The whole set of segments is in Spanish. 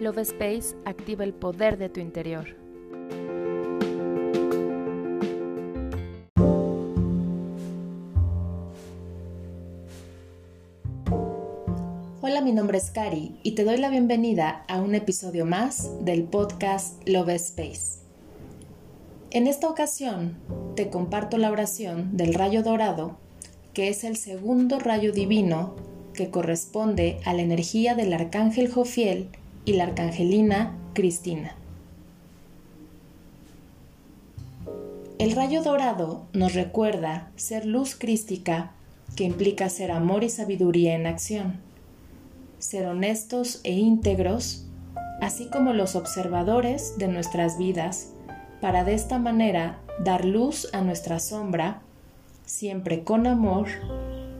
Love Space activa el poder de tu interior. Hola, mi nombre es Kari y te doy la bienvenida a un episodio más del podcast Love Space. En esta ocasión te comparto la oración del rayo dorado, que es el segundo rayo divino que corresponde a la energía del arcángel Jofiel y la arcangelina Cristina. El rayo dorado nos recuerda ser luz crística que implica ser amor y sabiduría en acción, ser honestos e íntegros, así como los observadores de nuestras vidas, para de esta manera dar luz a nuestra sombra, siempre con amor,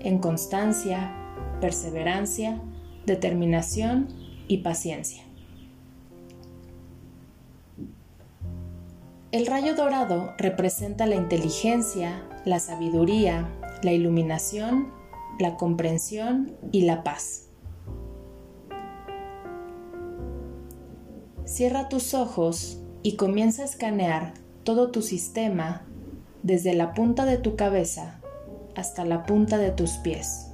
en constancia, perseverancia, determinación y paciencia. El rayo dorado representa la inteligencia, la sabiduría, la iluminación, la comprensión y la paz. Cierra tus ojos y comienza a escanear todo tu sistema desde la punta de tu cabeza hasta la punta de tus pies.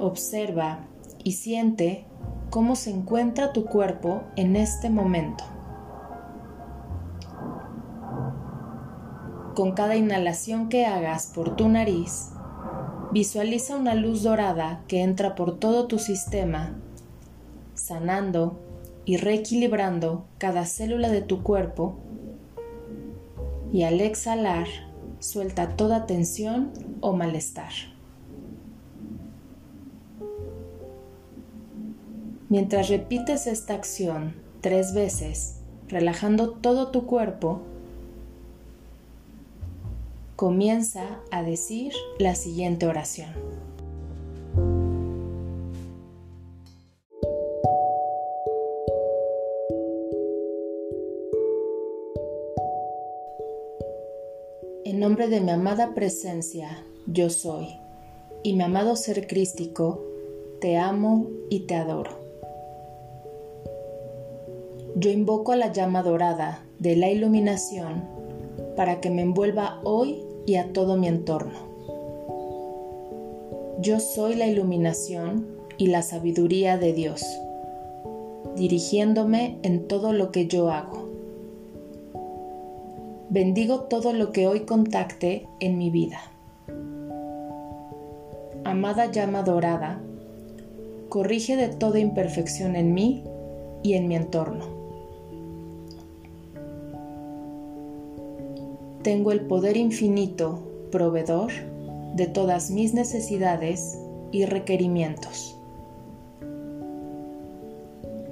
Observa y siente cómo se encuentra tu cuerpo en este momento. Con cada inhalación que hagas por tu nariz, visualiza una luz dorada que entra por todo tu sistema, sanando y reequilibrando cada célula de tu cuerpo y al exhalar suelta toda tensión o malestar. Mientras repites esta acción tres veces, relajando todo tu cuerpo, comienza a decir la siguiente oración. En nombre de mi amada presencia, yo soy, y mi amado ser crístico, te amo y te adoro. Yo invoco a la llama dorada de la iluminación para que me envuelva hoy y a todo mi entorno. Yo soy la iluminación y la sabiduría de Dios, dirigiéndome en todo lo que yo hago. Bendigo todo lo que hoy contacte en mi vida. Amada llama dorada, corrige de toda imperfección en mí y en mi entorno. Tengo el poder infinito, proveedor de todas mis necesidades y requerimientos.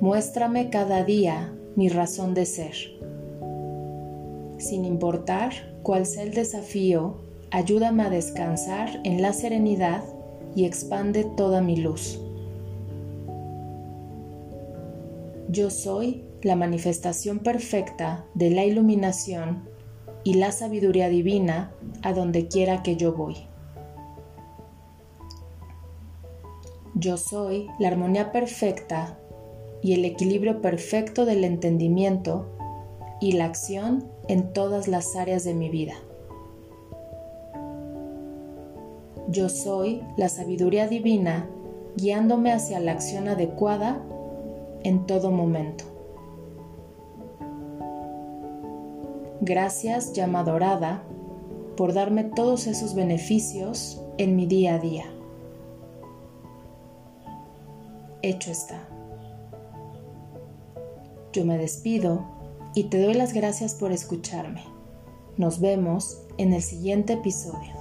Muéstrame cada día mi razón de ser. Sin importar cuál sea el desafío, ayúdame a descansar en la serenidad y expande toda mi luz. Yo soy la manifestación perfecta de la iluminación y la sabiduría divina a donde quiera que yo voy. Yo soy la armonía perfecta y el equilibrio perfecto del entendimiento y la acción en todas las áreas de mi vida. Yo soy la sabiduría divina guiándome hacia la acción adecuada en todo momento. Gracias, llama dorada, por darme todos esos beneficios en mi día a día. Hecho está. Yo me despido y te doy las gracias por escucharme. Nos vemos en el siguiente episodio.